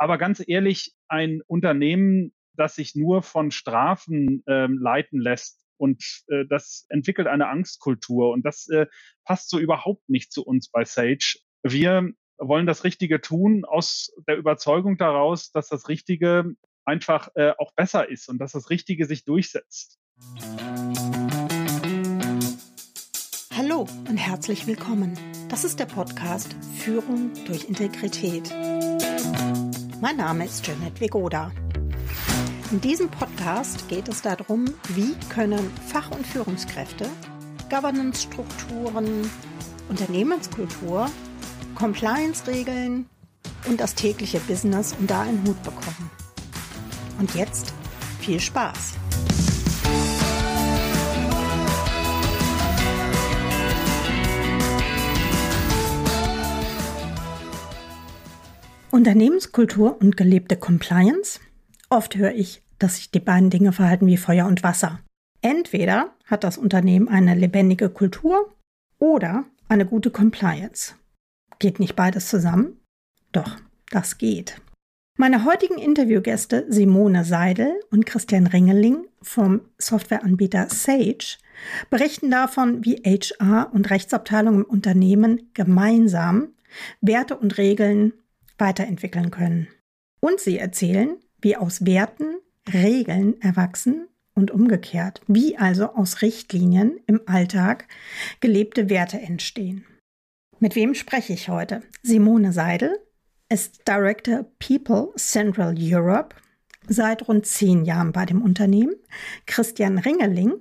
Aber ganz ehrlich, ein Unternehmen, das sich nur von Strafen ähm, leiten lässt und äh, das entwickelt eine Angstkultur und das äh, passt so überhaupt nicht zu uns bei Sage. Wir wollen das Richtige tun aus der Überzeugung daraus, dass das Richtige einfach äh, auch besser ist und dass das Richtige sich durchsetzt. Hallo und herzlich willkommen. Das ist der Podcast Führung durch Integrität. Mein Name ist Janet Vegoda. In diesem Podcast geht es darum, wie können Fach- und Führungskräfte Governance-Strukturen, Unternehmenskultur, Compliance-Regeln und das tägliche Business unter einen Hut bekommen. Und jetzt viel Spaß! Unternehmenskultur und gelebte Compliance? Oft höre ich, dass sich die beiden Dinge verhalten wie Feuer und Wasser. Entweder hat das Unternehmen eine lebendige Kultur oder eine gute Compliance. Geht nicht beides zusammen? Doch, das geht. Meine heutigen Interviewgäste Simone Seidel und Christian Ringeling vom Softwareanbieter Sage berichten davon, wie HR und Rechtsabteilungen im Unternehmen gemeinsam Werte und Regeln weiterentwickeln können. Und sie erzählen, wie aus Werten Regeln erwachsen und umgekehrt, wie also aus Richtlinien im Alltag gelebte Werte entstehen. Mit wem spreche ich heute? Simone Seidel ist Director People Central Europe seit rund zehn Jahren bei dem Unternehmen. Christian Ringeling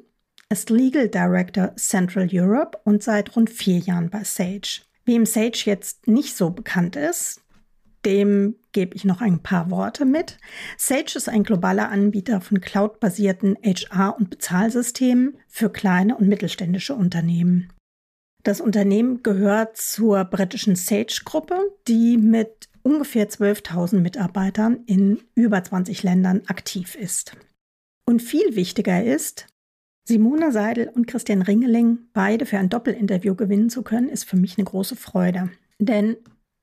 ist Legal Director Central Europe und seit rund vier Jahren bei Sage. Wem Sage jetzt nicht so bekannt ist, dem gebe ich noch ein paar Worte mit. Sage ist ein globaler Anbieter von cloudbasierten HR- und Bezahlsystemen für kleine und mittelständische Unternehmen. Das Unternehmen gehört zur britischen Sage-Gruppe, die mit ungefähr 12.000 Mitarbeitern in über 20 Ländern aktiv ist. Und viel wichtiger ist, Simone Seidel und Christian Ringeling beide für ein Doppelinterview gewinnen zu können, ist für mich eine große Freude. Denn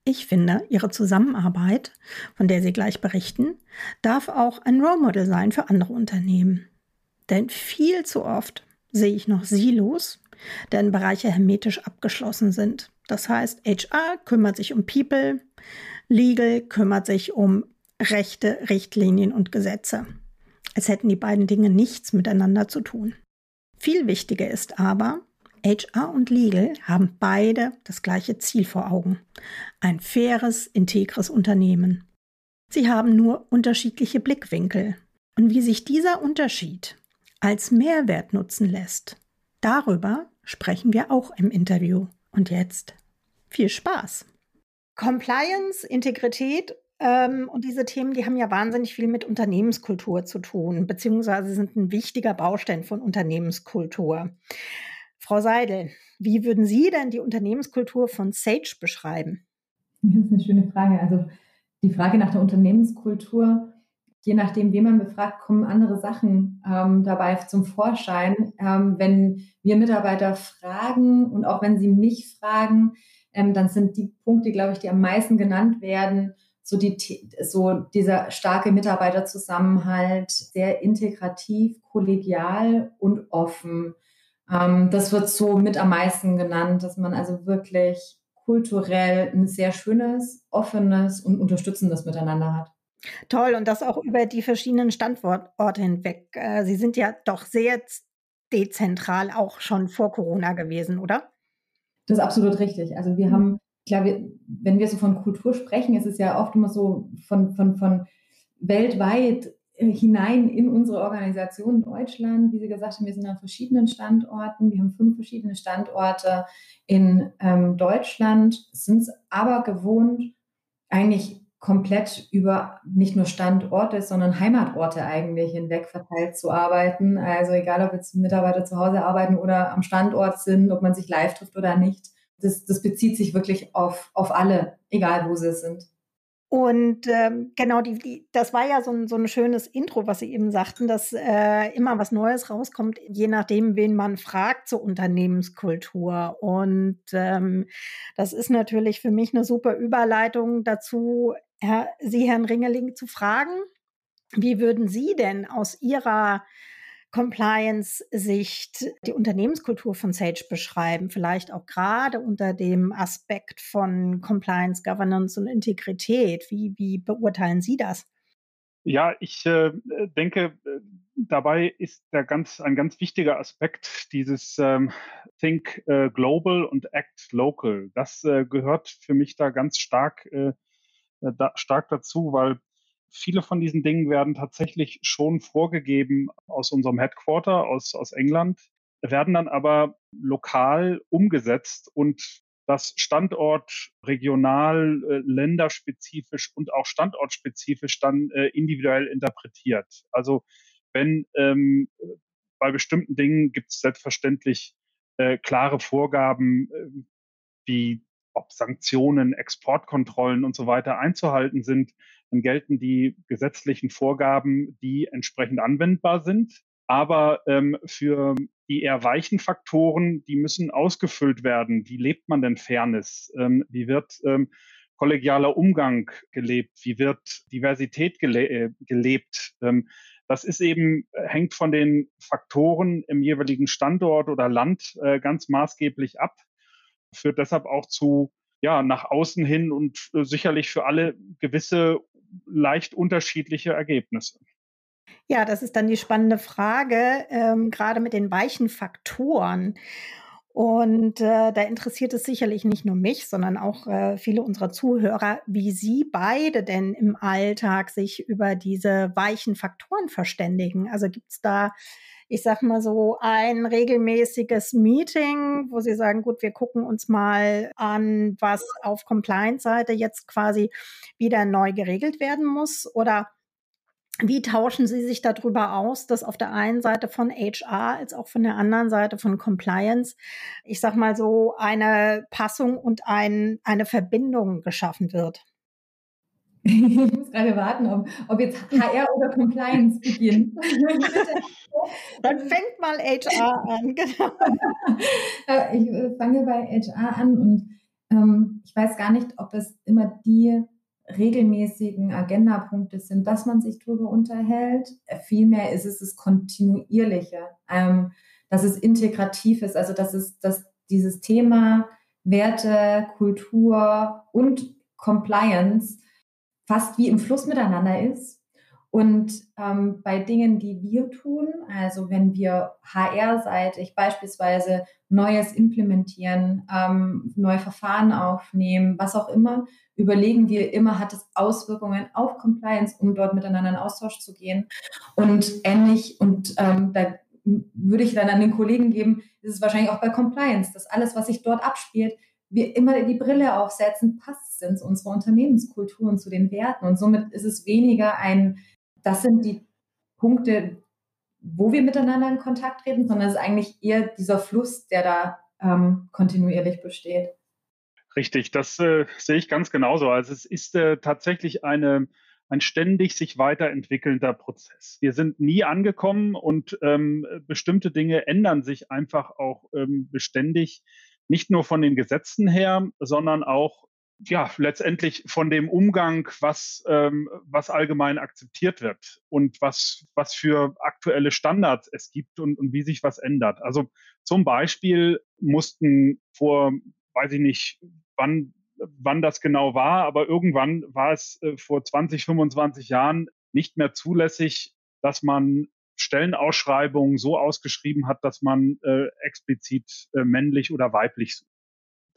ich finde, Ihre Zusammenarbeit, von der Sie gleich berichten, darf auch ein Role Model sein für andere Unternehmen. Denn viel zu oft sehe ich noch Silos, deren Bereiche hermetisch abgeschlossen sind. Das heißt, HR kümmert sich um People, Legal kümmert sich um Rechte, Richtlinien und Gesetze. Als hätten die beiden Dinge nichts miteinander zu tun. Viel wichtiger ist aber, HR und Legal haben beide das gleiche Ziel vor Augen. Ein faires, integres Unternehmen. Sie haben nur unterschiedliche Blickwinkel. Und wie sich dieser Unterschied als Mehrwert nutzen lässt, darüber sprechen wir auch im Interview. Und jetzt viel Spaß. Compliance, Integrität ähm, und diese Themen, die haben ja wahnsinnig viel mit Unternehmenskultur zu tun, beziehungsweise sind ein wichtiger Baustein von Unternehmenskultur. Frau Seidel, wie würden Sie denn die Unternehmenskultur von Sage beschreiben? Das ist eine schöne Frage. Also die Frage nach der Unternehmenskultur, je nachdem, wen man befragt, kommen andere Sachen ähm, dabei zum Vorschein. Ähm, wenn wir Mitarbeiter fragen und auch wenn sie mich fragen, ähm, dann sind die Punkte, glaube ich, die am meisten genannt werden, so, die, so dieser starke Mitarbeiterzusammenhalt, sehr integrativ, kollegial und offen. Ähm, das wird so mit am meisten genannt, dass man also wirklich kulturell ein sehr schönes, offenes und unterstützendes Miteinander hat. Toll, und das auch über die verschiedenen Standorte hinweg. Äh, Sie sind ja doch sehr dezentral auch schon vor Corona gewesen, oder? Das ist absolut richtig. Also wir haben, klar, wir, wenn wir so von Kultur sprechen, ist es ja oft immer so von, von, von weltweit hinein in unsere Organisation Deutschland. Wie Sie gesagt haben, wir sind an verschiedenen Standorten. Wir haben fünf verschiedene Standorte in ähm, Deutschland, sind es aber gewohnt, eigentlich komplett über nicht nur Standorte, sondern Heimatorte eigentlich hinweg verteilt zu arbeiten. Also egal, ob jetzt Mitarbeiter zu Hause arbeiten oder am Standort sind, ob man sich live trifft oder nicht. Das, das bezieht sich wirklich auf, auf alle, egal wo sie sind. Und ähm, genau, die, die, das war ja so ein, so ein schönes Intro, was Sie eben sagten, dass äh, immer was Neues rauskommt, je nachdem, wen man fragt zur Unternehmenskultur. Und ähm, das ist natürlich für mich eine super Überleitung dazu, Herr, Sie, Herrn Ringeling, zu fragen, wie würden Sie denn aus Ihrer Compliance-Sicht die Unternehmenskultur von Sage beschreiben? Vielleicht auch gerade unter dem Aspekt von Compliance, Governance und Integrität. Wie, wie beurteilen Sie das? Ja, ich äh, denke, äh, dabei ist der ganz, ein ganz wichtiger Aspekt dieses ähm, Think äh, Global und Act Local. Das äh, gehört für mich da ganz stark, äh, da, stark dazu, weil viele von diesen Dingen werden tatsächlich schon vorgegeben aus unserem Headquarter, aus, aus England, werden dann aber lokal umgesetzt und das Standort regional, äh, länderspezifisch und auch standortspezifisch dann äh, individuell interpretiert. Also wenn ähm, bei bestimmten Dingen gibt es selbstverständlich äh, klare Vorgaben, äh, wie ob Sanktionen, Exportkontrollen und so weiter einzuhalten sind, dann gelten die gesetzlichen Vorgaben, die entsprechend anwendbar sind. Aber ähm, für die eher weichen Faktoren, die müssen ausgefüllt werden. Wie lebt man denn Fairness? Ähm, wie wird ähm, kollegialer Umgang gelebt? Wie wird Diversität gele äh, gelebt? Ähm, das ist eben, hängt von den Faktoren im jeweiligen Standort oder Land äh, ganz maßgeblich ab, führt deshalb auch zu, ja, nach außen hin und äh, sicherlich für alle gewisse leicht unterschiedliche Ergebnisse. Ja, das ist dann die spannende Frage, ähm, gerade mit den weichen Faktoren. Und äh, da interessiert es sicherlich nicht nur mich, sondern auch äh, viele unserer Zuhörer, wie Sie beide denn im Alltag sich über diese weichen Faktoren verständigen. Also gibt es da, ich sag mal so, ein regelmäßiges Meeting, wo Sie sagen, gut, wir gucken uns mal an, was auf Compliance-Seite jetzt quasi wieder neu geregelt werden muss? Oder wie tauschen Sie sich darüber aus, dass auf der einen Seite von HR als auch von der anderen Seite von Compliance, ich sag mal so, eine Passung und ein, eine Verbindung geschaffen wird? Ich muss gerade warten, ob, ob jetzt HR oder Compliance beginnt. Dann fängt mal HR an, genau. Ich äh, fange bei HR an und ähm, ich weiß gar nicht, ob es immer die regelmäßigen Agendapunkte sind, dass man sich darüber unterhält. Vielmehr ist es das Kontinuierliche, ähm, dass es integrativ ist, also dass es dass dieses Thema Werte, Kultur und Compliance fast wie im Fluss miteinander ist und ähm, bei Dingen, die wir tun, also wenn wir HR-seitig beispielsweise Neues implementieren, ähm, neue Verfahren aufnehmen, was auch immer, überlegen wir immer, hat es Auswirkungen auf Compliance, um dort miteinander in Austausch zu gehen. Und ähnlich, und ähm, da würde ich dann an den Kollegen geben, ist es wahrscheinlich auch bei Compliance, dass alles, was sich dort abspielt, wir immer die Brille aufsetzen, passt es in unsere Unternehmenskultur und zu den Werten. Und somit ist es weniger ein das sind die Punkte, wo wir miteinander in Kontakt treten, sondern es ist eigentlich eher dieser Fluss, der da ähm, kontinuierlich besteht. Richtig, das äh, sehe ich ganz genauso. Also es ist äh, tatsächlich eine, ein ständig sich weiterentwickelnder Prozess. Wir sind nie angekommen und ähm, bestimmte Dinge ändern sich einfach auch ähm, beständig, nicht nur von den Gesetzen her, sondern auch ja, letztendlich von dem Umgang, was, ähm, was allgemein akzeptiert wird und was, was für aktuelle Standards es gibt und, und wie sich was ändert. Also zum Beispiel mussten vor, weiß ich nicht, wann, wann das genau war, aber irgendwann war es äh, vor 20, 25 Jahren nicht mehr zulässig, dass man Stellenausschreibungen so ausgeschrieben hat, dass man äh, explizit äh, männlich oder weiblich sucht.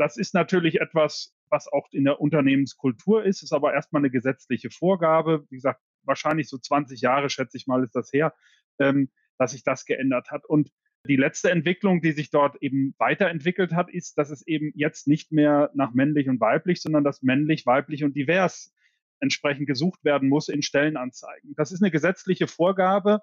Das ist natürlich etwas, was auch in der Unternehmenskultur ist, ist aber erstmal eine gesetzliche Vorgabe. Wie gesagt, wahrscheinlich so 20 Jahre, schätze ich mal, ist das her, ähm, dass sich das geändert hat. Und die letzte Entwicklung, die sich dort eben weiterentwickelt hat, ist, dass es eben jetzt nicht mehr nach männlich und weiblich, sondern dass männlich, weiblich und divers entsprechend gesucht werden muss in Stellenanzeigen. Das ist eine gesetzliche Vorgabe,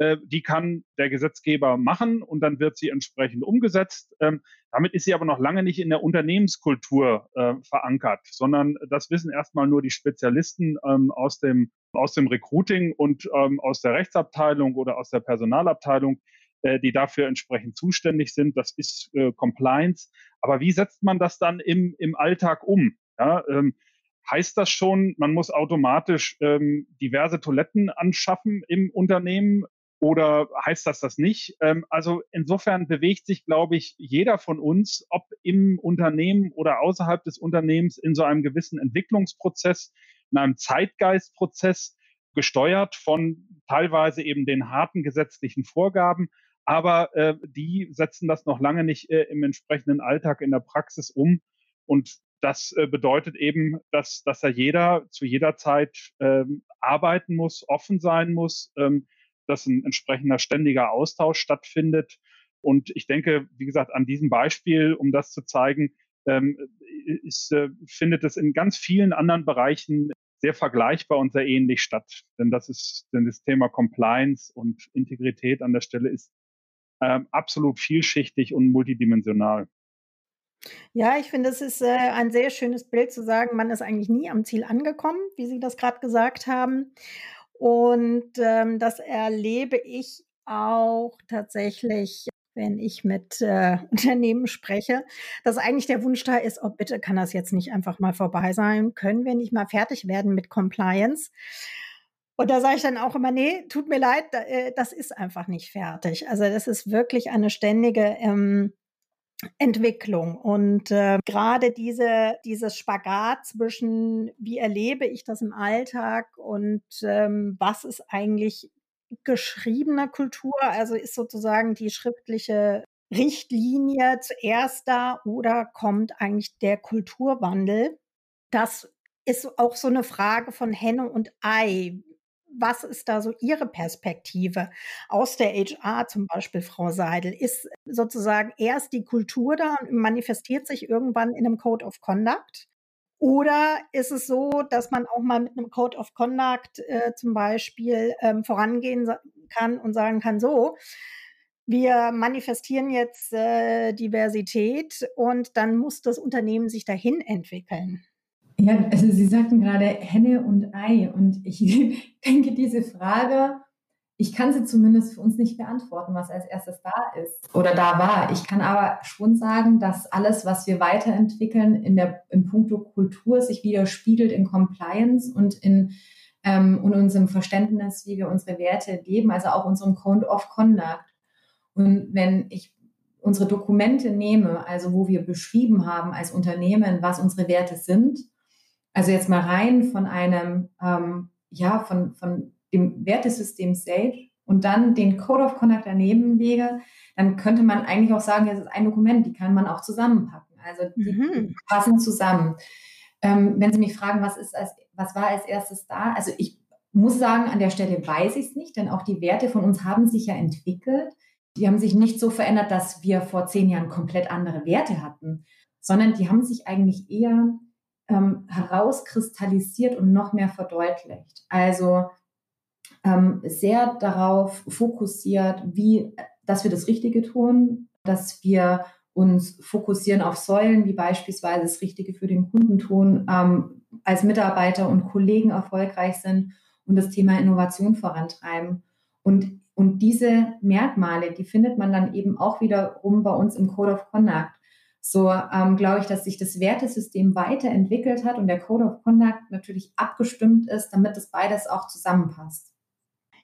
die kann der Gesetzgeber machen und dann wird sie entsprechend umgesetzt. Ähm, damit ist sie aber noch lange nicht in der Unternehmenskultur äh, verankert, sondern das wissen erstmal nur die Spezialisten ähm, aus dem aus dem Recruiting und ähm, aus der Rechtsabteilung oder aus der Personalabteilung, äh, die dafür entsprechend zuständig sind. Das ist äh, Compliance. Aber wie setzt man das dann im, im Alltag um? Ja, ähm, heißt das schon, man muss automatisch ähm, diverse Toiletten anschaffen im Unternehmen oder heißt das das nicht? Ähm, also insofern bewegt sich, glaube ich, jeder von uns, ob im Unternehmen oder außerhalb des Unternehmens, in so einem gewissen Entwicklungsprozess, in einem Zeitgeistprozess, gesteuert von teilweise eben den harten gesetzlichen Vorgaben, aber äh, die setzen das noch lange nicht äh, im entsprechenden Alltag in der Praxis um. Und das äh, bedeutet eben, dass, dass da jeder zu jeder Zeit ähm, arbeiten muss, offen sein muss, ähm, dass ein entsprechender ständiger Austausch stattfindet. Und ich denke, wie gesagt, an diesem Beispiel, um das zu zeigen, ähm, ist, äh, findet es in ganz vielen anderen Bereichen sehr vergleichbar und sehr ähnlich statt. Denn das ist, denn das Thema Compliance und Integrität an der Stelle ist ähm, absolut vielschichtig und multidimensional. Ja, ich finde, es ist äh, ein sehr schönes Bild zu sagen, man ist eigentlich nie am Ziel angekommen, wie Sie das gerade gesagt haben. Und ähm, das erlebe ich auch tatsächlich, wenn ich mit äh, Unternehmen spreche, dass eigentlich der Wunsch da ist, oh bitte kann das jetzt nicht einfach mal vorbei sein, können wir nicht mal fertig werden mit Compliance. Und da sage ich dann auch immer, nee, tut mir leid, äh, das ist einfach nicht fertig. Also das ist wirklich eine ständige ähm, Entwicklung. Und äh, gerade diese, dieses Spagat zwischen, wie erlebe ich das im Alltag und ähm, was ist eigentlich geschriebene Kultur, also ist sozusagen die schriftliche Richtlinie zuerst da oder kommt eigentlich der Kulturwandel? Das ist auch so eine Frage von Henne und Ei was ist da so Ihre Perspektive aus der HR zum Beispiel, Frau Seidel? Ist sozusagen erst die Kultur da und manifestiert sich irgendwann in einem Code of Conduct? Oder ist es so, dass man auch mal mit einem Code of Conduct äh, zum Beispiel ähm, vorangehen kann und sagen kann, so, wir manifestieren jetzt äh, Diversität und dann muss das Unternehmen sich dahin entwickeln? Ja, also Sie sagten gerade Henne und Ei und ich denke, diese Frage, ich kann sie zumindest für uns nicht beantworten, was als erstes da ist oder da war. Ich kann aber schon sagen, dass alles, was wir weiterentwickeln in der, im Punkto Kultur sich widerspiegelt in Compliance und in, ähm, in unserem Verständnis, wie wir unsere Werte leben, also auch unserem Code of Conduct. Und wenn ich unsere Dokumente nehme, also wo wir beschrieben haben als Unternehmen, was unsere Werte sind, also jetzt mal rein von einem, ähm, ja, von, von dem Wertesystem Sage und dann den Code of Conduct daneben lege, dann könnte man eigentlich auch sagen, es ist ein Dokument, die kann man auch zusammenpacken. Also die mhm. passen zusammen. Ähm, wenn Sie mich fragen, was ist als, was war als erstes da? Also ich muss sagen, an der Stelle weiß ich es nicht, denn auch die Werte von uns haben sich ja entwickelt. Die haben sich nicht so verändert, dass wir vor zehn Jahren komplett andere Werte hatten, sondern die haben sich eigentlich eher ähm, herauskristallisiert und noch mehr verdeutlicht. Also ähm, sehr darauf fokussiert, wie, dass wir das Richtige tun, dass wir uns fokussieren auf Säulen, wie beispielsweise das Richtige für den Kunden tun, ähm, als Mitarbeiter und Kollegen erfolgreich sind und das Thema Innovation vorantreiben. Und, und diese Merkmale, die findet man dann eben auch wiederum bei uns im Code of Conduct so ähm, glaube ich, dass sich das Wertesystem weiterentwickelt hat und der Code of Conduct natürlich abgestimmt ist, damit das beides auch zusammenpasst.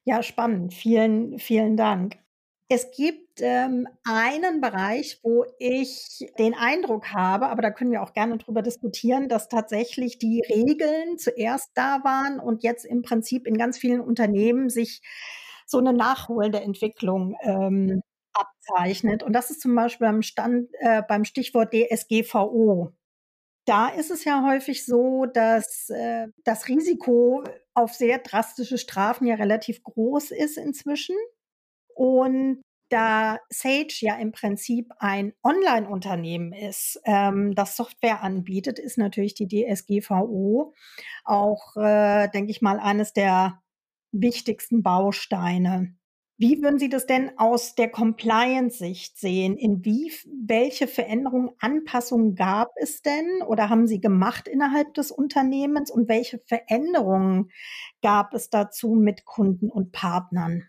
Ja, spannend. Vielen, vielen Dank. Es gibt ähm, einen Bereich, wo ich den Eindruck habe, aber da können wir auch gerne drüber diskutieren, dass tatsächlich die Regeln zuerst da waren und jetzt im Prinzip in ganz vielen Unternehmen sich so eine nachholende Entwicklung ähm, abzeichnet. Und das ist zum Beispiel beim, Stand, äh, beim Stichwort DSGVO. Da ist es ja häufig so, dass äh, das Risiko auf sehr drastische Strafen ja relativ groß ist inzwischen. Und da Sage ja im Prinzip ein Online-Unternehmen ist, ähm, das Software anbietet, ist natürlich die DSGVO auch, äh, denke ich mal, eines der wichtigsten Bausteine. Wie würden Sie das denn aus der Compliance-Sicht sehen? In wie, welche Veränderungen, Anpassungen gab es denn oder haben Sie gemacht innerhalb des Unternehmens und welche Veränderungen gab es dazu mit Kunden und Partnern?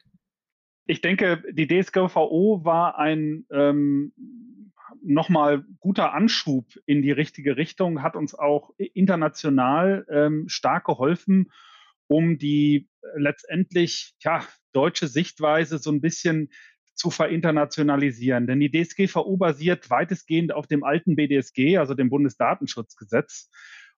Ich denke, die DSGVO war ein, ähm, nochmal guter Anschub in die richtige Richtung, hat uns auch international ähm, stark geholfen, um die letztendlich ja, deutsche Sichtweise so ein bisschen zu verinternationalisieren. Denn die DSGVO basiert weitestgehend auf dem alten BDSG, also dem Bundesdatenschutzgesetz.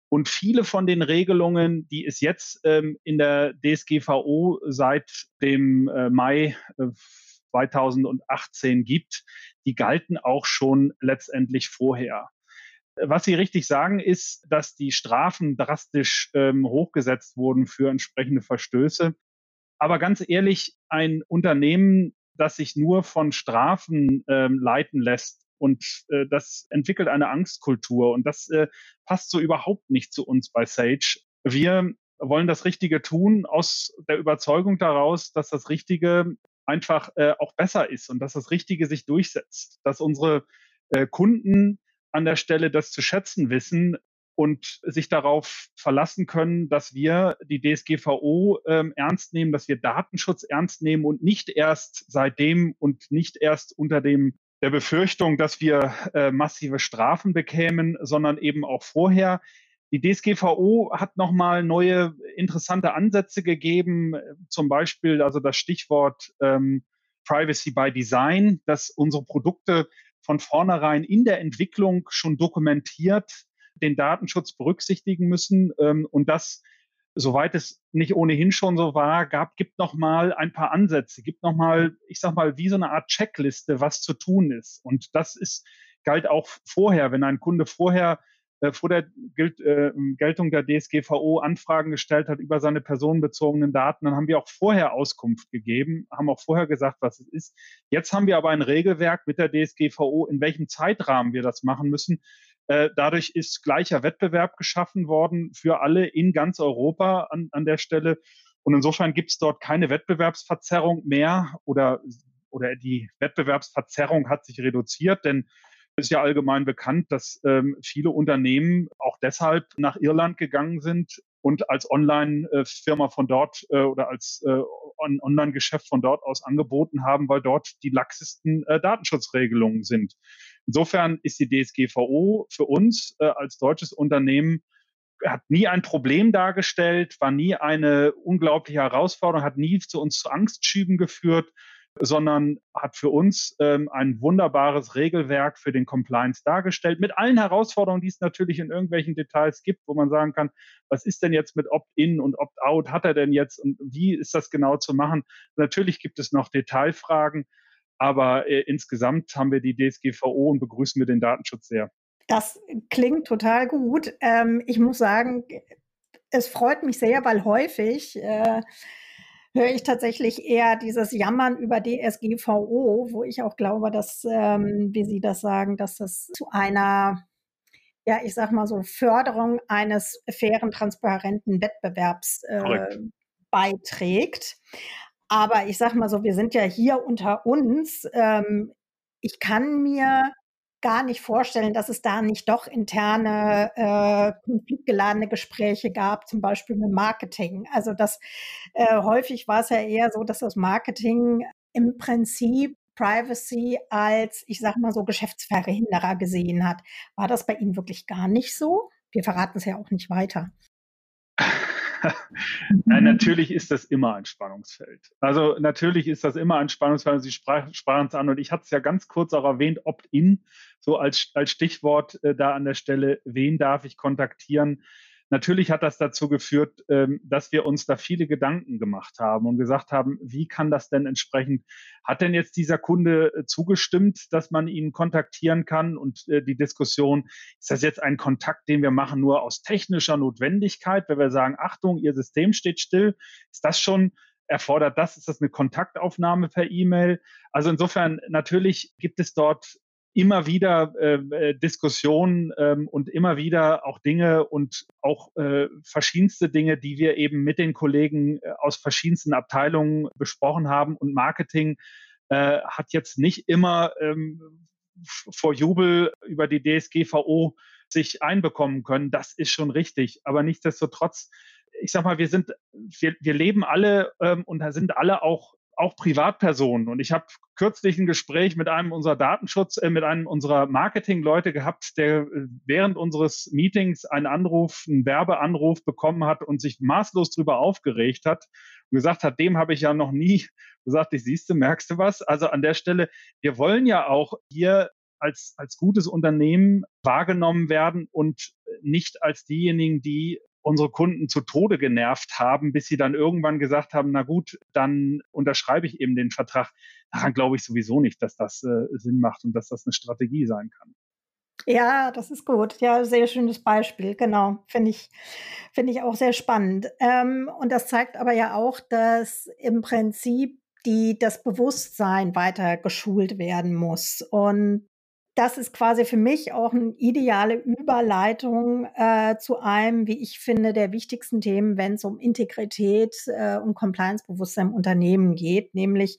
Und viele von den Regelungen, die es jetzt ähm, in der DSGVO seit dem äh, Mai äh, 2018 gibt, die galten auch schon letztendlich vorher. Was Sie richtig sagen, ist, dass die Strafen drastisch ähm, hochgesetzt wurden für entsprechende Verstöße. Aber ganz ehrlich, ein Unternehmen, das sich nur von Strafen ähm, leiten lässt und äh, das entwickelt eine Angstkultur und das äh, passt so überhaupt nicht zu uns bei Sage. Wir wollen das Richtige tun aus der Überzeugung daraus, dass das Richtige einfach äh, auch besser ist und dass das Richtige sich durchsetzt, dass unsere äh, Kunden an der Stelle das zu schätzen wissen und sich darauf verlassen können, dass wir die DSGVO ähm, ernst nehmen, dass wir Datenschutz ernst nehmen und nicht erst seitdem und nicht erst unter dem der Befürchtung, dass wir äh, massive Strafen bekämen, sondern eben auch vorher. Die DSGVO hat nochmal neue interessante Ansätze gegeben, zum Beispiel also das Stichwort ähm, Privacy by Design, dass unsere Produkte von vornherein in der Entwicklung schon dokumentiert den Datenschutz berücksichtigen müssen ähm, und das soweit es nicht ohnehin schon so war, gab, gibt noch mal ein paar Ansätze, gibt noch mal, ich sag mal, wie so eine Art Checkliste, was zu tun ist. Und das ist galt auch vorher, wenn ein Kunde vorher äh, vor der äh, Geltung der DSGVO Anfragen gestellt hat über seine personenbezogenen Daten, dann haben wir auch vorher Auskunft gegeben, haben auch vorher gesagt, was es ist. Jetzt haben wir aber ein Regelwerk mit der DSGVO, in welchem Zeitrahmen wir das machen müssen. Äh, dadurch ist gleicher Wettbewerb geschaffen worden für alle in ganz Europa an, an der Stelle. Und insofern gibt es dort keine Wettbewerbsverzerrung mehr oder, oder die Wettbewerbsverzerrung hat sich reduziert, denn ist ja allgemein bekannt, dass ähm, viele Unternehmen auch deshalb nach Irland gegangen sind und als Online-Firma von dort äh, oder als äh, Online-Geschäft von dort aus angeboten haben, weil dort die laxesten äh, Datenschutzregelungen sind. Insofern ist die DSGVO für uns als deutsches Unternehmen hat nie ein Problem dargestellt, war nie eine unglaubliche Herausforderung, hat nie zu uns zu Angstschüben geführt, sondern hat für uns ähm, ein wunderbares Regelwerk für den Compliance dargestellt, mit allen Herausforderungen, die es natürlich in irgendwelchen Details gibt, wo man sagen kann, was ist denn jetzt mit Opt-in und Opt-out, hat er denn jetzt und wie ist das genau zu machen? Natürlich gibt es noch Detailfragen, aber äh, insgesamt haben wir die DSGVO und begrüßen wir den Datenschutz sehr. Das klingt total gut. Ähm, ich muss sagen, es freut mich sehr, weil häufig äh, höre ich tatsächlich eher dieses Jammern über DSGVO, wo ich auch glaube, dass, ähm, wie Sie das sagen, dass das zu einer, ja, ich sag mal so, Förderung eines fairen, transparenten Wettbewerbs äh, beiträgt. Aber ich sag mal so, wir sind ja hier unter uns. Ähm, ich kann mir gar nicht vorstellen, dass es da nicht doch interne äh, konfliktgeladene Gespräche gab, zum Beispiel mit Marketing. Also das äh, häufig war es ja eher so, dass das Marketing im Prinzip Privacy als, ich sag mal so, Geschäftsverhinderer gesehen hat. War das bei Ihnen wirklich gar nicht so? Wir verraten es ja auch nicht weiter. Nein, natürlich ist das immer ein Spannungsfeld. Also natürlich ist das immer ein Spannungsfeld. Sie sprachen es an und ich hatte es ja ganz kurz auch erwähnt, Opt-in, so als, als Stichwort äh, da an der Stelle, wen darf ich kontaktieren? Natürlich hat das dazu geführt, ähm, dass wir uns da viele Gedanken gemacht haben und gesagt haben, wie kann das denn entsprechend, hat denn jetzt dieser Kunde äh, zugestimmt, dass man ihn kontaktieren kann und äh, die Diskussion, ist das jetzt ein Kontakt, den wir machen nur aus technischer Notwendigkeit, wenn wir sagen, Achtung, Ihr System steht still, ist das schon erfordert das? Ist das eine Kontaktaufnahme per E-Mail? Also insofern, natürlich gibt es dort immer wieder ähm, äh, Diskussionen ähm, und immer wieder auch Dinge und auch äh, verschiedenste Dinge, die wir eben mit den Kollegen äh, aus verschiedensten Abteilungen besprochen haben. Und Marketing äh, hat jetzt nicht immer ähm, vor Jubel über die DSGVO sich einbekommen können. Das ist schon richtig. Aber nichtsdestotrotz, ich sag mal, wir sind, wir, wir leben alle ähm, und sind alle auch auch Privatpersonen. Und ich habe kürzlich ein Gespräch mit einem unserer Datenschutz, äh, mit einem unserer Marketingleute gehabt, der äh, während unseres Meetings einen Anruf, einen Werbeanruf bekommen hat und sich maßlos darüber aufgeregt hat und gesagt hat, dem habe ich ja noch nie gesagt, ich siehst du, merkst du was? Also an der Stelle, wir wollen ja auch hier als, als gutes Unternehmen wahrgenommen werden und nicht als diejenigen, die unsere Kunden zu Tode genervt haben, bis sie dann irgendwann gesagt haben, na gut, dann unterschreibe ich eben den Vertrag. Daran glaube ich sowieso nicht, dass das äh, Sinn macht und dass das eine Strategie sein kann. Ja, das ist gut. Ja, sehr schönes Beispiel. Genau. Finde ich, finde ich auch sehr spannend. Ähm, und das zeigt aber ja auch, dass im Prinzip die, das Bewusstsein weiter geschult werden muss. Und das ist quasi für mich auch eine ideale Überleitung äh, zu einem, wie ich finde, der wichtigsten Themen, wenn es um Integrität äh, und Compliance-Bewusstsein im Unternehmen geht, nämlich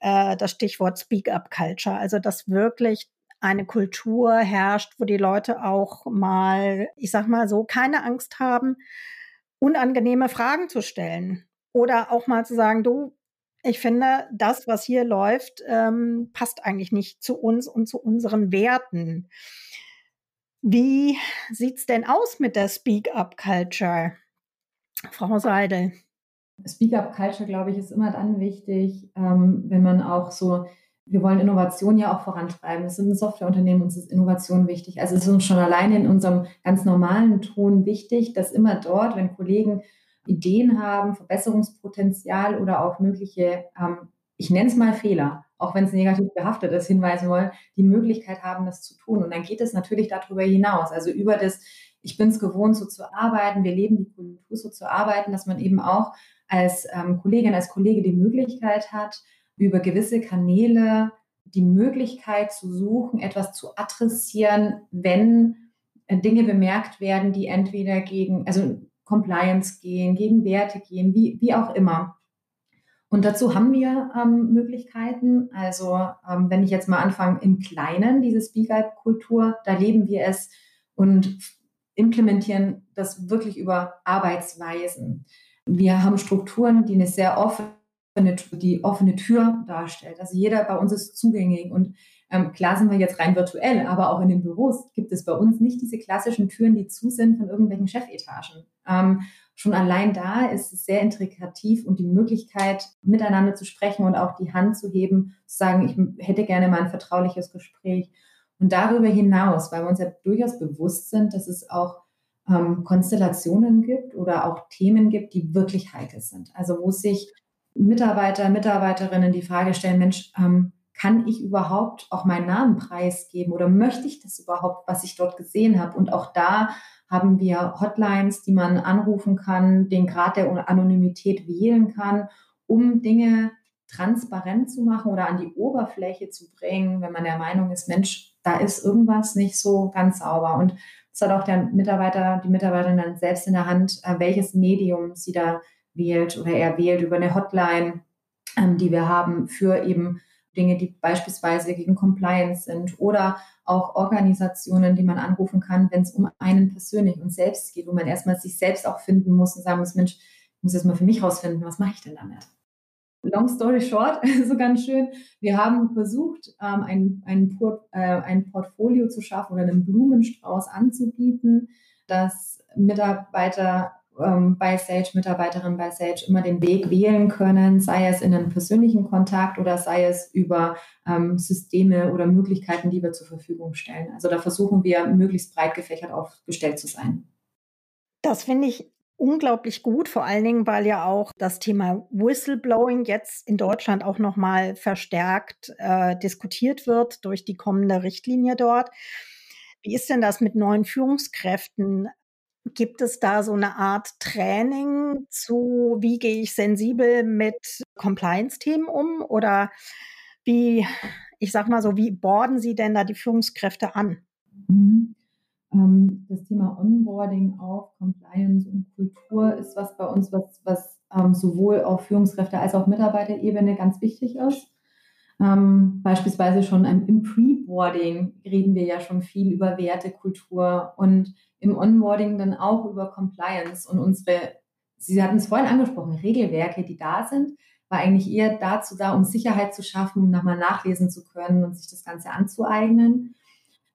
äh, das Stichwort Speak-up-Culture. Also dass wirklich eine Kultur herrscht, wo die Leute auch mal, ich sag mal so, keine Angst haben, unangenehme Fragen zu stellen. Oder auch mal zu sagen, du, ich finde, das, was hier läuft, ähm, passt eigentlich nicht zu uns und zu unseren Werten. Wie sieht es denn aus mit der Speak-up-Culture, Frau Seidel? Speak-up-Culture, glaube ich, ist immer dann wichtig, ähm, wenn man auch so, wir wollen Innovation ja auch vorantreiben. Es sind Softwareunternehmen, uns ist Innovation wichtig. Also es ist uns schon alleine in unserem ganz normalen Ton wichtig, dass immer dort, wenn Kollegen Ideen haben, Verbesserungspotenzial oder auch mögliche, ähm, ich nenne es mal Fehler, auch wenn es negativ behaftet ist, hinweisen wollen, die Möglichkeit haben, das zu tun. Und dann geht es natürlich darüber hinaus, also über das, ich bin es gewohnt, so zu arbeiten, wir leben die Kultur so zu arbeiten, dass man eben auch als ähm, Kollegin, als Kollege die Möglichkeit hat, über gewisse Kanäle die Möglichkeit zu suchen, etwas zu adressieren, wenn äh, Dinge bemerkt werden, die entweder gegen, also Compliance gehen, gegen Werte gehen, wie, wie auch immer. Und dazu haben wir ähm, Möglichkeiten. Also ähm, wenn ich jetzt mal anfange im Kleinen, diese Speak-Up-Kultur, da leben wir es und implementieren das wirklich über Arbeitsweisen. Wir haben Strukturen, die eine sehr offene, die offene Tür darstellt. Also jeder bei uns ist zugänglich und ähm, klar sind wir jetzt rein virtuell, aber auch in den Büros gibt es bei uns nicht diese klassischen Türen, die zu sind von irgendwelchen Chefetagen. Ähm, schon allein da ist es sehr integrativ und die Möglichkeit, miteinander zu sprechen und auch die Hand zu heben, zu sagen, ich hätte gerne mal ein vertrauliches Gespräch. Und darüber hinaus, weil wir uns ja durchaus bewusst sind, dass es auch ähm, Konstellationen gibt oder auch Themen gibt, die wirklich heikel sind. Also wo sich Mitarbeiter, Mitarbeiterinnen die Frage stellen, Mensch, ähm, kann ich überhaupt auch meinen Namen preisgeben oder möchte ich das überhaupt, was ich dort gesehen habe? Und auch da haben wir Hotlines, die man anrufen kann, den Grad der Anonymität wählen kann, um Dinge transparent zu machen oder an die Oberfläche zu bringen, wenn man der Meinung ist, Mensch, da ist irgendwas nicht so ganz sauber. Und es hat auch der Mitarbeiter, die Mitarbeiterin dann selbst in der Hand, äh, welches Medium sie da wählt oder er wählt über eine Hotline, ähm, die wir haben für eben Dinge, die beispielsweise gegen Compliance sind oder auch Organisationen, die man anrufen kann, wenn es um einen persönlich und selbst geht, wo man erstmal sich selbst auch finden muss und sagen muss, Mensch, ich muss jetzt mal für mich rausfinden, was mache ich denn damit? Long story short, so ganz schön. Wir haben versucht, ähm, ein, ein, Port, äh, ein Portfolio zu schaffen oder einen Blumenstrauß anzubieten, dass Mitarbeiter ähm, bei Sage, Mitarbeiterinnen bei Sage immer den Weg wählen können, sei es in einem persönlichen Kontakt oder sei es über ähm, Systeme oder Möglichkeiten, die wir zur Verfügung stellen. Also da versuchen wir möglichst breit gefächert aufgestellt zu sein. Das finde ich unglaublich gut, vor allen Dingen, weil ja auch das Thema Whistleblowing jetzt in Deutschland auch nochmal verstärkt äh, diskutiert wird durch die kommende Richtlinie dort. Wie ist denn das mit neuen Führungskräften? Gibt es da so eine Art Training zu, wie gehe ich sensibel mit Compliance-Themen um? Oder wie, ich sag mal so, wie borden Sie denn da die Führungskräfte an? Mhm. Ähm, das Thema Onboarding auf Compliance und Kultur ist was bei uns, was, was ähm, sowohl auf Führungskräfte als auch Mitarbeiterebene ganz wichtig ist. Ähm, beispielsweise schon im Pre-Boarding reden wir ja schon viel über Werte, Kultur und im Onboarding dann auch über Compliance und unsere, Sie hatten es vorhin angesprochen, Regelwerke, die da sind, war eigentlich eher dazu da, um Sicherheit zu schaffen, um nochmal nachlesen zu können und sich das Ganze anzueignen.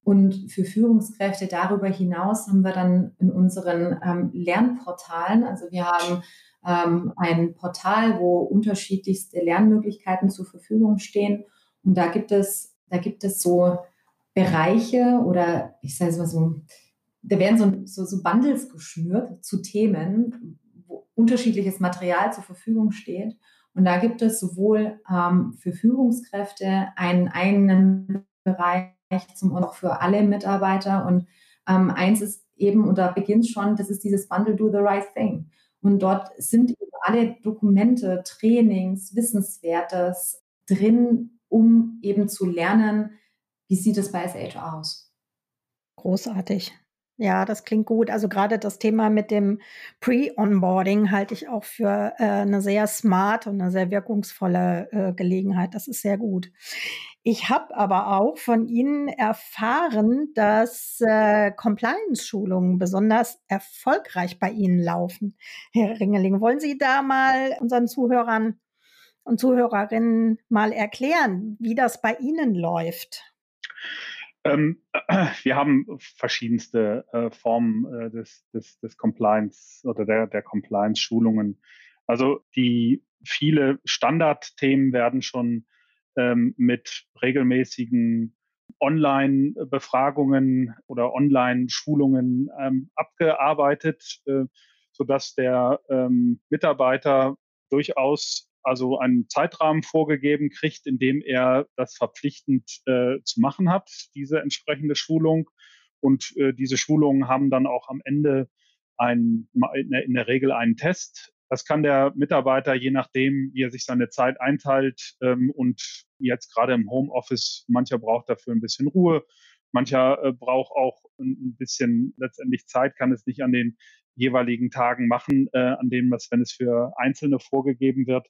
Und für Führungskräfte darüber hinaus haben wir dann in unseren ähm, Lernportalen, also wir haben ähm, ein Portal, wo unterschiedlichste Lernmöglichkeiten zur Verfügung stehen. Und da gibt es, da gibt es so Bereiche oder ich sage es mal so, da werden so, so, so Bundles geschnürt zu Themen, wo unterschiedliches Material zur Verfügung steht. Und da gibt es sowohl ähm, für Führungskräfte einen eigenen Bereich zum und auch für alle Mitarbeiter. Und ähm, eins ist eben, und da beginnt schon, das ist dieses Bundle Do the Right Thing. Und dort sind alle Dokumente, Trainings, Wissenswertes drin, um eben zu lernen, wie sieht es bei SH aus. Großartig. Ja, das klingt gut. Also gerade das Thema mit dem Pre-Onboarding halte ich auch für äh, eine sehr smart und eine sehr wirkungsvolle äh, Gelegenheit. Das ist sehr gut. Ich habe aber auch von Ihnen erfahren, dass äh, Compliance-Schulungen besonders erfolgreich bei Ihnen laufen. Herr Ringeling, wollen Sie da mal unseren Zuhörern und Zuhörerinnen mal erklären, wie das bei Ihnen läuft? Ähm, wir haben verschiedenste äh, Formen äh, des, des, des Compliance oder der, der Compliance-Schulungen. Also die viele Standardthemen werden schon ähm, mit regelmäßigen Online-Befragungen oder Online-Schulungen ähm, abgearbeitet, äh, sodass der ähm, Mitarbeiter durchaus also einen Zeitrahmen vorgegeben kriegt, in dem er das verpflichtend äh, zu machen hat, diese entsprechende Schulung. Und äh, diese Schulungen haben dann auch am Ende ein, in der Regel einen Test. Das kann der Mitarbeiter, je nachdem, wie er sich seine Zeit einteilt ähm, und jetzt gerade im Homeoffice, mancher braucht dafür ein bisschen Ruhe, mancher äh, braucht auch ein bisschen letztendlich Zeit, kann es nicht an den jeweiligen Tagen machen, äh, an denen was, wenn es für Einzelne vorgegeben wird,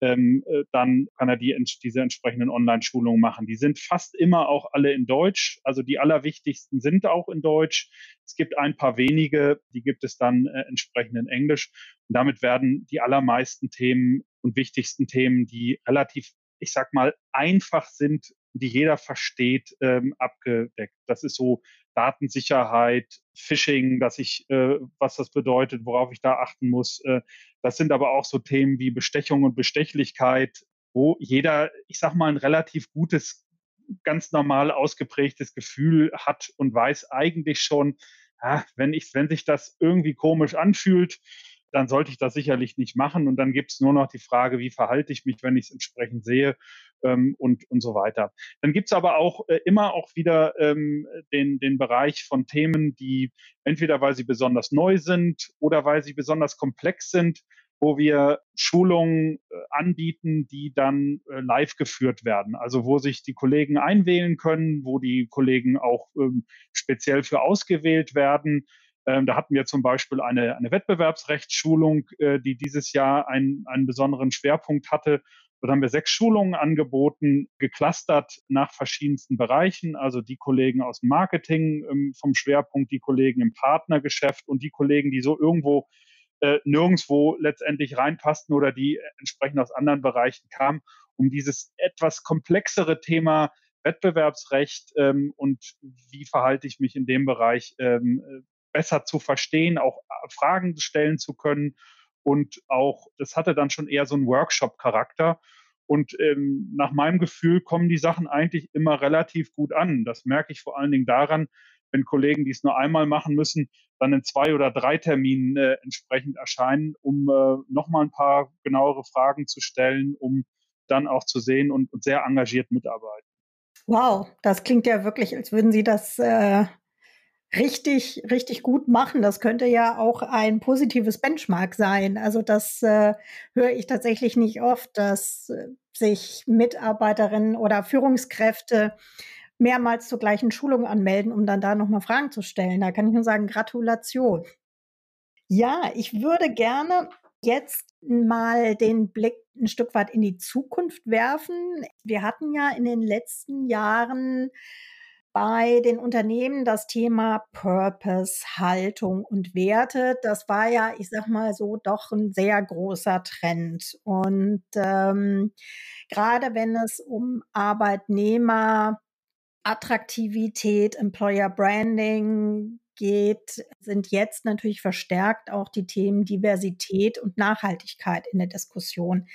ähm, äh, dann kann er die, diese entsprechenden Online-Schulungen machen. Die sind fast immer auch alle in Deutsch. Also die allerwichtigsten sind auch in Deutsch. Es gibt ein paar wenige, die gibt es dann äh, entsprechend in Englisch. Und damit werden die allermeisten Themen und wichtigsten Themen, die relativ, ich sag mal, einfach sind, die jeder versteht, ähm, abgedeckt. Das ist so Datensicherheit, Phishing, dass ich, äh, was das bedeutet, worauf ich da achten muss. Äh, das sind aber auch so Themen wie Bestechung und Bestechlichkeit, wo jeder, ich sag mal, ein relativ gutes, ganz normal ausgeprägtes Gefühl hat und weiß eigentlich schon, ah, wenn ich, wenn sich das irgendwie komisch anfühlt, dann sollte ich das sicherlich nicht machen. Und dann gibt es nur noch die Frage, wie verhalte ich mich, wenn ich es entsprechend sehe ähm, und, und so weiter. Dann gibt es aber auch äh, immer auch wieder ähm, den, den Bereich von Themen, die entweder weil sie besonders neu sind oder weil sie besonders komplex sind, wo wir Schulungen äh, anbieten, die dann äh, live geführt werden. Also wo sich die Kollegen einwählen können, wo die Kollegen auch ähm, speziell für ausgewählt werden ähm, da hatten wir zum Beispiel eine, eine Wettbewerbsrechtsschulung, äh, die dieses Jahr einen, einen besonderen Schwerpunkt hatte. Dort haben wir sechs Schulungen angeboten, geclustert nach verschiedensten Bereichen. Also die Kollegen aus dem Marketing ähm, vom Schwerpunkt, die Kollegen im Partnergeschäft und die Kollegen, die so irgendwo äh, nirgendwo letztendlich reinpassten oder die entsprechend aus anderen Bereichen kamen, um dieses etwas komplexere Thema Wettbewerbsrecht ähm, und wie verhalte ich mich in dem Bereich ähm, besser zu verstehen, auch äh, Fragen stellen zu können. Und auch, das hatte dann schon eher so einen Workshop-Charakter. Und ähm, nach meinem Gefühl kommen die Sachen eigentlich immer relativ gut an. Das merke ich vor allen Dingen daran, wenn Kollegen, die es nur einmal machen müssen, dann in zwei oder drei Terminen äh, entsprechend erscheinen, um äh, nochmal ein paar genauere Fragen zu stellen, um dann auch zu sehen und, und sehr engagiert mitarbeiten. Wow, das klingt ja wirklich, als würden Sie das äh, richtig, richtig gut machen. Das könnte ja auch ein positives Benchmark sein. Also das äh, höre ich tatsächlich nicht oft, dass äh, sich Mitarbeiterinnen oder Führungskräfte mehrmals zur gleichen Schulung anmelden, um dann da nochmal Fragen zu stellen. Da kann ich nur sagen, Gratulation. Ja, ich würde gerne jetzt mal den Blick ein Stück weit in die Zukunft werfen. Wir hatten ja in den letzten Jahren bei den Unternehmen das Thema Purpose, Haltung und Werte. Das war ja, ich sag mal so, doch ein sehr großer Trend. Und ähm, gerade wenn es um Arbeitnehmer, Attraktivität, Employer Branding geht, sind jetzt natürlich verstärkt auch die Themen Diversität und Nachhaltigkeit in der Diskussion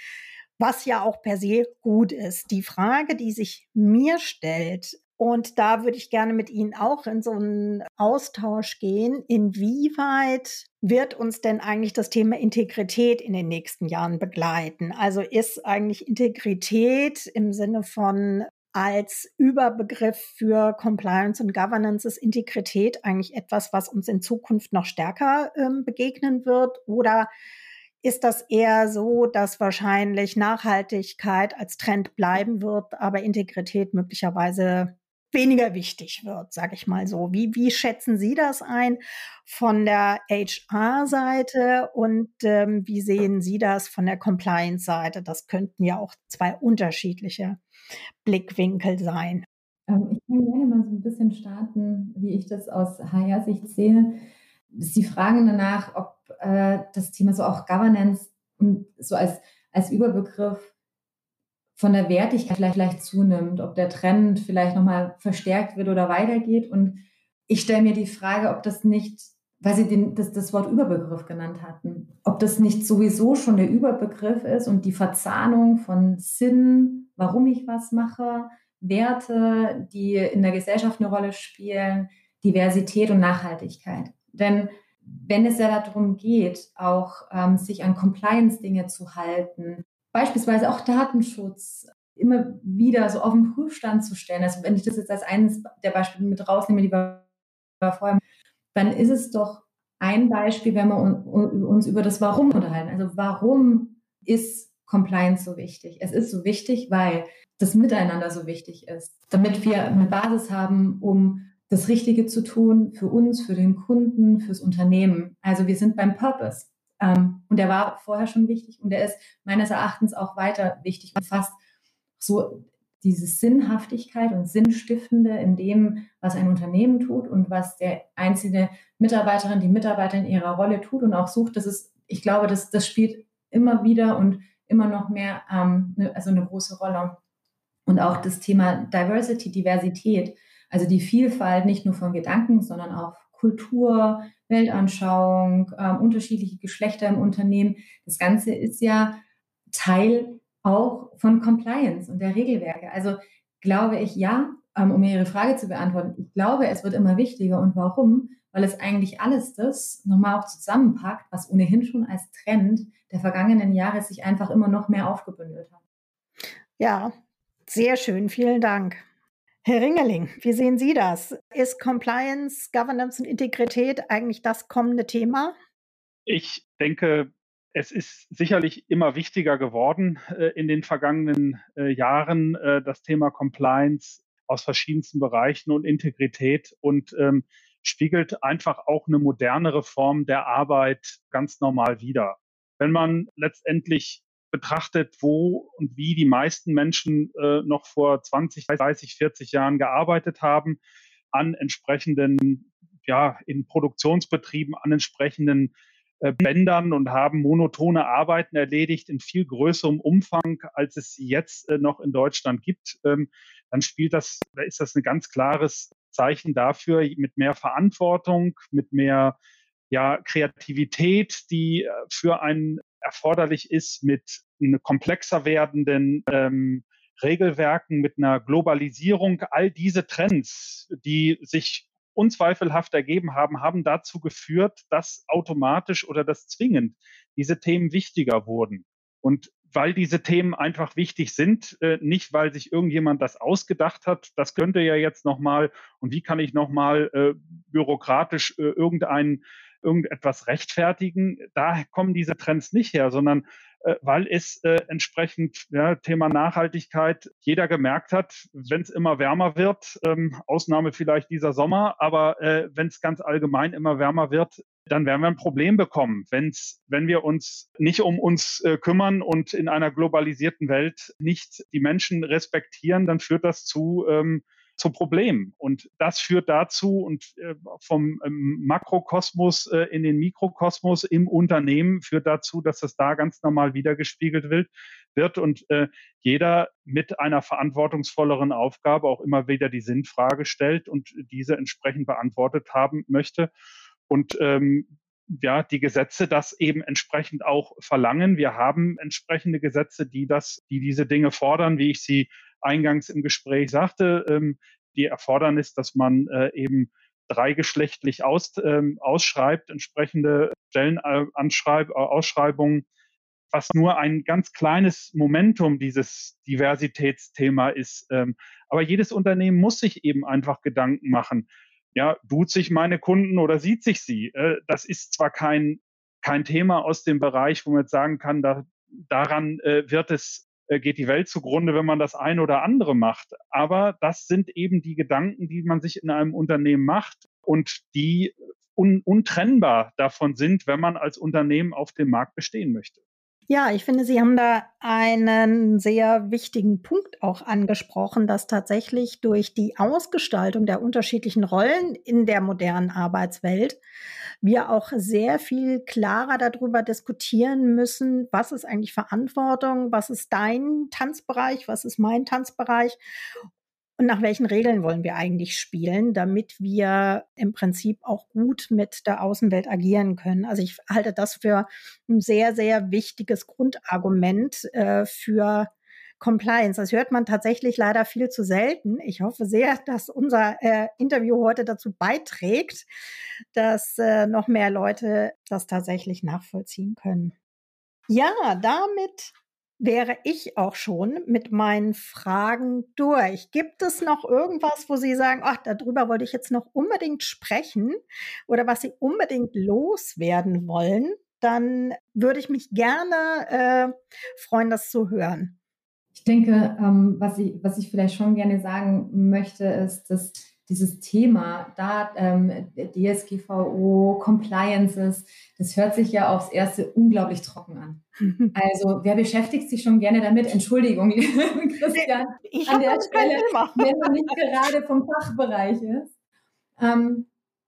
was ja auch per se gut ist. Die Frage, die sich mir stellt, und da würde ich gerne mit Ihnen auch in so einen Austausch gehen. Inwieweit wird uns denn eigentlich das Thema Integrität in den nächsten Jahren begleiten? Also ist eigentlich Integrität im Sinne von als Überbegriff für Compliance und Governance ist Integrität eigentlich etwas, was uns in Zukunft noch stärker ähm, begegnen wird? Oder ist das eher so, dass wahrscheinlich Nachhaltigkeit als Trend bleiben wird, aber Integrität möglicherweise weniger wichtig wird, sage ich mal so. Wie, wie schätzen Sie das ein von der HR-Seite und ähm, wie sehen Sie das von der Compliance-Seite? Das könnten ja auch zwei unterschiedliche Blickwinkel sein. Ähm, ich kann gerne mal so ein bisschen starten, wie ich das aus HR-Sicht sehe. Sie fragen danach, ob äh, das Thema so auch Governance so als, als Überbegriff von der Wertigkeit vielleicht, vielleicht zunimmt, ob der Trend vielleicht nochmal verstärkt wird oder weitergeht. Und ich stelle mir die Frage, ob das nicht, weil Sie den, das, das Wort Überbegriff genannt hatten, ob das nicht sowieso schon der Überbegriff ist und die Verzahnung von Sinn, warum ich was mache, Werte, die in der Gesellschaft eine Rolle spielen, Diversität und Nachhaltigkeit. Denn wenn es ja darum geht, auch ähm, sich an Compliance-Dinge zu halten, beispielsweise auch Datenschutz immer wieder so auf den Prüfstand zu stellen, also wenn ich das jetzt als eines der Beispiele mit rausnehme, die wir vorher, dann ist es doch ein Beispiel, wenn wir uns über das Warum unterhalten. Also warum ist Compliance so wichtig? Es ist so wichtig, weil das Miteinander so wichtig ist, damit wir eine Basis haben, um das Richtige zu tun für uns, für den Kunden, fürs Unternehmen. Also wir sind beim Purpose. Ähm, und der war vorher schon wichtig und der ist meines Erachtens auch weiter wichtig und fast so diese Sinnhaftigkeit und Sinnstiftende in dem, was ein Unternehmen tut und was der einzelne Mitarbeiterin, die Mitarbeiter in ihrer Rolle tut und auch sucht. Das ist, ich glaube, das, das spielt immer wieder und immer noch mehr, ähm, ne, also eine große Rolle. Und auch das Thema Diversity, Diversität also die Vielfalt nicht nur von Gedanken, sondern auch Kultur, Weltanschauung, äh, unterschiedliche Geschlechter im Unternehmen. Das Ganze ist ja Teil auch von Compliance und der Regelwerke. Also glaube ich, ja, ähm, um Ihre Frage zu beantworten, ich glaube, es wird immer wichtiger. Und warum? Weil es eigentlich alles das nochmal auch zusammenpackt, was ohnehin schon als Trend der vergangenen Jahre sich einfach immer noch mehr aufgebündelt hat. Ja, sehr schön. Vielen Dank. Herr Ringeling, wie sehen Sie das? Ist Compliance, Governance und Integrität eigentlich das kommende Thema? Ich denke, es ist sicherlich immer wichtiger geworden äh, in den vergangenen äh, Jahren, äh, das Thema Compliance aus verschiedensten Bereichen und Integrität und ähm, spiegelt einfach auch eine modernere Form der Arbeit ganz normal wider. Wenn man letztendlich betrachtet, wo und wie die meisten Menschen äh, noch vor 20, 30, 40 Jahren gearbeitet haben, an entsprechenden, ja, in Produktionsbetrieben, an entsprechenden äh, Bändern und haben monotone Arbeiten erledigt in viel größerem Umfang, als es sie jetzt äh, noch in Deutschland gibt, ähm, dann spielt das, da ist das ein ganz klares Zeichen dafür, mit mehr Verantwortung, mit mehr ja, Kreativität, die äh, für einen erforderlich ist mit komplexer werdenden ähm, Regelwerken, mit einer Globalisierung. All diese Trends, die sich unzweifelhaft ergeben haben, haben dazu geführt, dass automatisch oder dass zwingend diese Themen wichtiger wurden. Und weil diese Themen einfach wichtig sind, äh, nicht weil sich irgendjemand das ausgedacht hat, das könnte ja jetzt nochmal und wie kann ich nochmal äh, bürokratisch äh, irgendeinen irgendetwas rechtfertigen. Da kommen diese Trends nicht her, sondern äh, weil es äh, entsprechend ja, Thema Nachhaltigkeit jeder gemerkt hat, wenn es immer wärmer wird, ähm, Ausnahme vielleicht dieser Sommer, aber äh, wenn es ganz allgemein immer wärmer wird, dann werden wir ein Problem bekommen. Wenn's, wenn wir uns nicht um uns äh, kümmern und in einer globalisierten Welt nicht die Menschen respektieren, dann führt das zu ähm, zu Problemen. Und das führt dazu und äh, vom ähm, Makrokosmos äh, in den Mikrokosmos im Unternehmen führt dazu, dass das da ganz normal wiedergespiegelt wird, und äh, jeder mit einer verantwortungsvolleren Aufgabe auch immer wieder die Sinnfrage stellt und diese entsprechend beantwortet haben möchte. Und ähm, ja, die Gesetze das eben entsprechend auch verlangen. Wir haben entsprechende Gesetze, die das, die diese Dinge fordern, wie ich sie eingangs im Gespräch sagte, ähm, die Erfordernis, dass man äh, eben dreigeschlechtlich aus, ähm, ausschreibt, entsprechende Stellenausschreibungen, äh, was nur ein ganz kleines Momentum dieses Diversitätsthema ist. Ähm, aber jedes Unternehmen muss sich eben einfach Gedanken machen. Ja, tut sich meine Kunden oder sieht sich sie? Äh, das ist zwar kein, kein Thema aus dem Bereich, wo man jetzt sagen kann, da, daran äh, wird es äh, geht die Welt zugrunde, wenn man das eine oder andere macht. Aber das sind eben die Gedanken, die man sich in einem Unternehmen macht und die un untrennbar davon sind, wenn man als Unternehmen auf dem Markt bestehen möchte. Ja, ich finde, Sie haben da einen sehr wichtigen Punkt auch angesprochen, dass tatsächlich durch die Ausgestaltung der unterschiedlichen Rollen in der modernen Arbeitswelt wir auch sehr viel klarer darüber diskutieren müssen, was ist eigentlich Verantwortung, was ist dein Tanzbereich, was ist mein Tanzbereich und nach welchen Regeln wollen wir eigentlich spielen, damit wir im Prinzip auch gut mit der Außenwelt agieren können. Also ich halte das für ein sehr, sehr wichtiges Grundargument äh, für Compliance. Das hört man tatsächlich leider viel zu selten. Ich hoffe sehr, dass unser äh, Interview heute dazu beiträgt, dass äh, noch mehr Leute das tatsächlich nachvollziehen können. Ja, damit wäre ich auch schon mit meinen Fragen durch. Gibt es noch irgendwas, wo Sie sagen, ach, darüber wollte ich jetzt noch unbedingt sprechen oder was Sie unbedingt loswerden wollen? Dann würde ich mich gerne äh, freuen, das zu hören. Ich denke, ähm, was, ich, was ich vielleicht schon gerne sagen möchte, ist, dass dieses Thema da ähm, DSGVO, Compliances, das hört sich ja aufs Erste unglaublich trocken an. Also wer beschäftigt sich schon gerne damit? Entschuldigung, Christian, ich an der Stelle, wenn man nicht gerade vom Fachbereich ist. Ähm,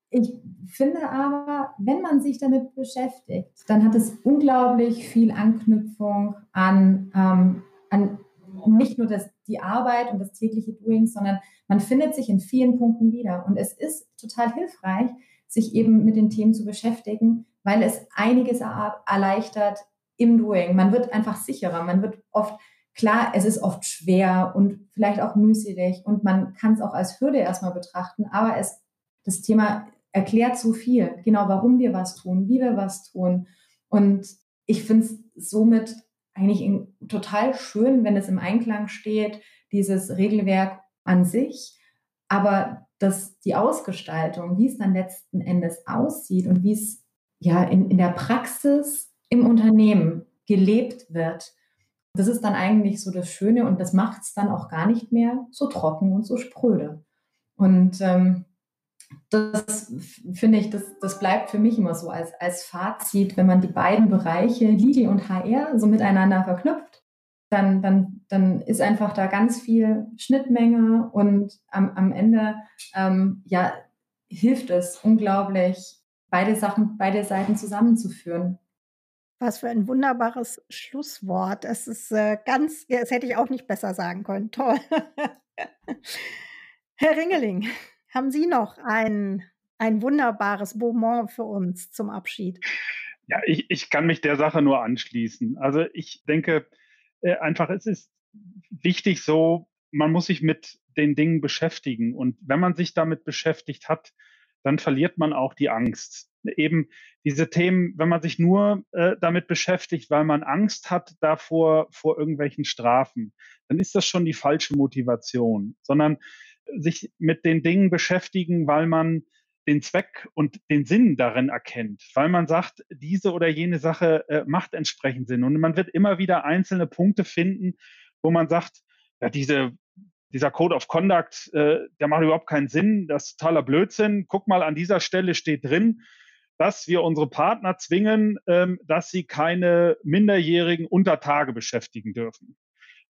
ich finde aber, wenn man sich damit beschäftigt, dann hat es unglaublich viel Anknüpfung an, ähm, an nicht nur das, die Arbeit und das tägliche Doing, sondern man findet sich in vielen Punkten wieder. Und es ist total hilfreich, sich eben mit den Themen zu beschäftigen, weil es einiges erleichtert im Doing. Man wird einfach sicherer. Man wird oft, klar, es ist oft schwer und vielleicht auch mühselig und man kann es auch als Hürde erstmal betrachten, aber es, das Thema erklärt so viel, genau warum wir was tun, wie wir was tun. Und ich finde es somit eigentlich in, total schön, wenn es im Einklang steht, dieses Regelwerk an sich, aber dass die Ausgestaltung, wie es dann letzten Endes aussieht und wie es ja in, in der Praxis im Unternehmen gelebt wird, das ist dann eigentlich so das Schöne und das macht es dann auch gar nicht mehr so trocken und so spröde. Und ähm, das finde ich, das, das bleibt für mich immer so als, als Fazit, wenn man die beiden Bereiche Legal und HR so miteinander verknüpft, dann, dann, dann ist einfach da ganz viel Schnittmenge und am, am Ende ähm, ja, hilft es unglaublich, beide Sachen, beide Seiten zusammenzuführen. Was für ein wunderbares Schlusswort. Es ist äh, ganz, das hätte ich auch nicht besser sagen können. Toll. Herr Ringeling, haben Sie noch ein, ein wunderbares Beaumont für uns zum Abschied? Ja, ich, ich kann mich der Sache nur anschließen. Also ich denke äh, einfach, es ist wichtig so, man muss sich mit den Dingen beschäftigen. Und wenn man sich damit beschäftigt hat, dann verliert man auch die Angst. Eben diese Themen, wenn man sich nur äh, damit beschäftigt, weil man Angst hat davor, vor irgendwelchen Strafen, dann ist das schon die falsche Motivation, sondern sich mit den Dingen beschäftigen, weil man den Zweck und den Sinn darin erkennt, weil man sagt, diese oder jene Sache äh, macht entsprechend Sinn. Und man wird immer wieder einzelne Punkte finden, wo man sagt, ja, diese, dieser Code of Conduct, äh, der macht überhaupt keinen Sinn, das ist totaler Blödsinn. Guck mal, an dieser Stelle steht drin, dass wir unsere Partner zwingen, ähm, dass sie keine Minderjährigen unter Tage beschäftigen dürfen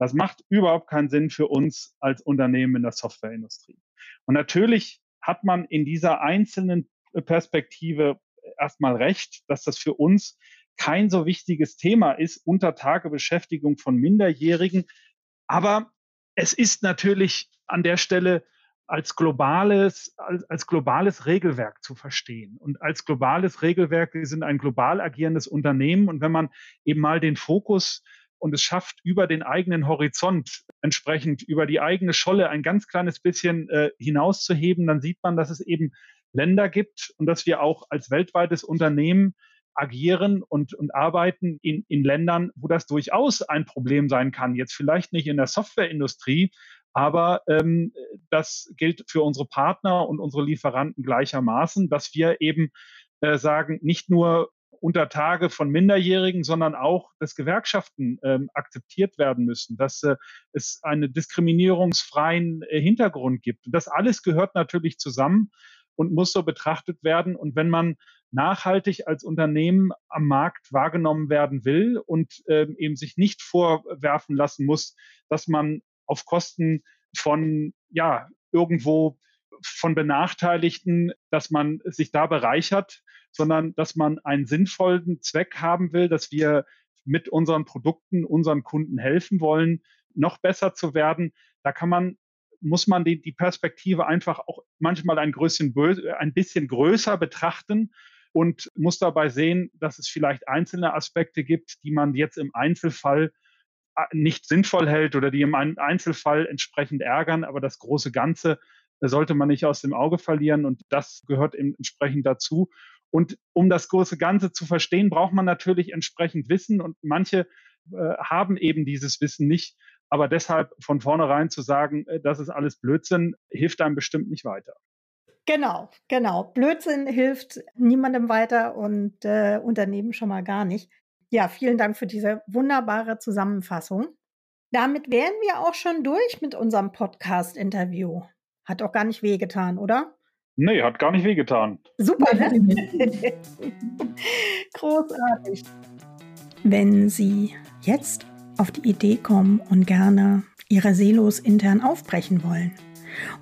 Das macht überhaupt keinen Sinn für uns als Unternehmen in der Softwareindustrie. Und natürlich hat man in dieser einzelnen Perspektive erstmal recht, dass das für uns kein so wichtiges Thema ist, unter Tage Beschäftigung von Minderjährigen. Aber es ist natürlich an der Stelle als globales, als, als globales Regelwerk zu verstehen. Und als globales Regelwerk, wir sind ein global agierendes Unternehmen. Und wenn man eben mal den Fokus und es schafft, über den eigenen Horizont entsprechend über die eigene Scholle ein ganz kleines bisschen äh, hinauszuheben, dann sieht man, dass es eben Länder gibt und dass wir auch als weltweites Unternehmen agieren und, und arbeiten in, in Ländern, wo das durchaus ein Problem sein kann. Jetzt vielleicht nicht in der Softwareindustrie, aber ähm, das gilt für unsere Partner und unsere Lieferanten gleichermaßen, dass wir eben äh, sagen, nicht nur unter Tage von Minderjährigen, sondern auch, dass Gewerkschaften ähm, akzeptiert werden müssen, dass äh, es einen diskriminierungsfreien äh, Hintergrund gibt. Das alles gehört natürlich zusammen und muss so betrachtet werden. Und wenn man nachhaltig als Unternehmen am Markt wahrgenommen werden will und äh, eben sich nicht vorwerfen lassen muss, dass man auf Kosten von, ja, irgendwo von Benachteiligten, dass man sich da bereichert, sondern dass man einen sinnvollen Zweck haben will, dass wir mit unseren Produkten unseren Kunden helfen wollen, noch besser zu werden. Da kann man muss man die, die Perspektive einfach auch manchmal ein, größchen, ein bisschen größer betrachten und muss dabei sehen, dass es vielleicht einzelne Aspekte gibt, die man jetzt im Einzelfall äh, nicht sinnvoll hält oder die im Einzelfall entsprechend ärgern, aber das große Ganze sollte man nicht aus dem Auge verlieren und das gehört entsprechend dazu. Und um das große Ganze zu verstehen, braucht man natürlich entsprechend Wissen und manche äh, haben eben dieses Wissen nicht. Aber deshalb von vornherein zu sagen, äh, das ist alles Blödsinn, hilft einem bestimmt nicht weiter. Genau, genau. Blödsinn hilft niemandem weiter und äh, Unternehmen schon mal gar nicht. Ja, vielen Dank für diese wunderbare Zusammenfassung. Damit wären wir auch schon durch mit unserem Podcast-Interview. Hat auch gar nicht wehgetan, oder? Nee, hat gar nicht wehgetan. Super, ne? Großartig. Wenn Sie jetzt auf die Idee kommen und gerne ihre Silos intern aufbrechen wollen,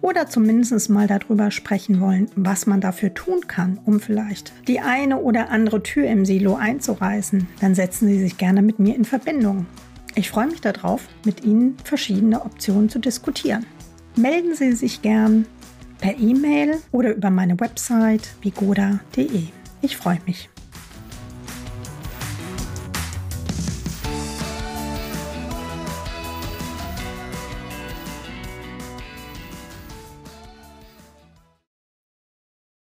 oder zumindest mal darüber sprechen wollen, was man dafür tun kann, um vielleicht die eine oder andere Tür im Silo einzureißen, dann setzen Sie sich gerne mit mir in Verbindung. Ich freue mich darauf, mit Ihnen verschiedene Optionen zu diskutieren. Melden Sie sich gern per E-Mail oder über meine Website vigoda.de. Ich freue mich.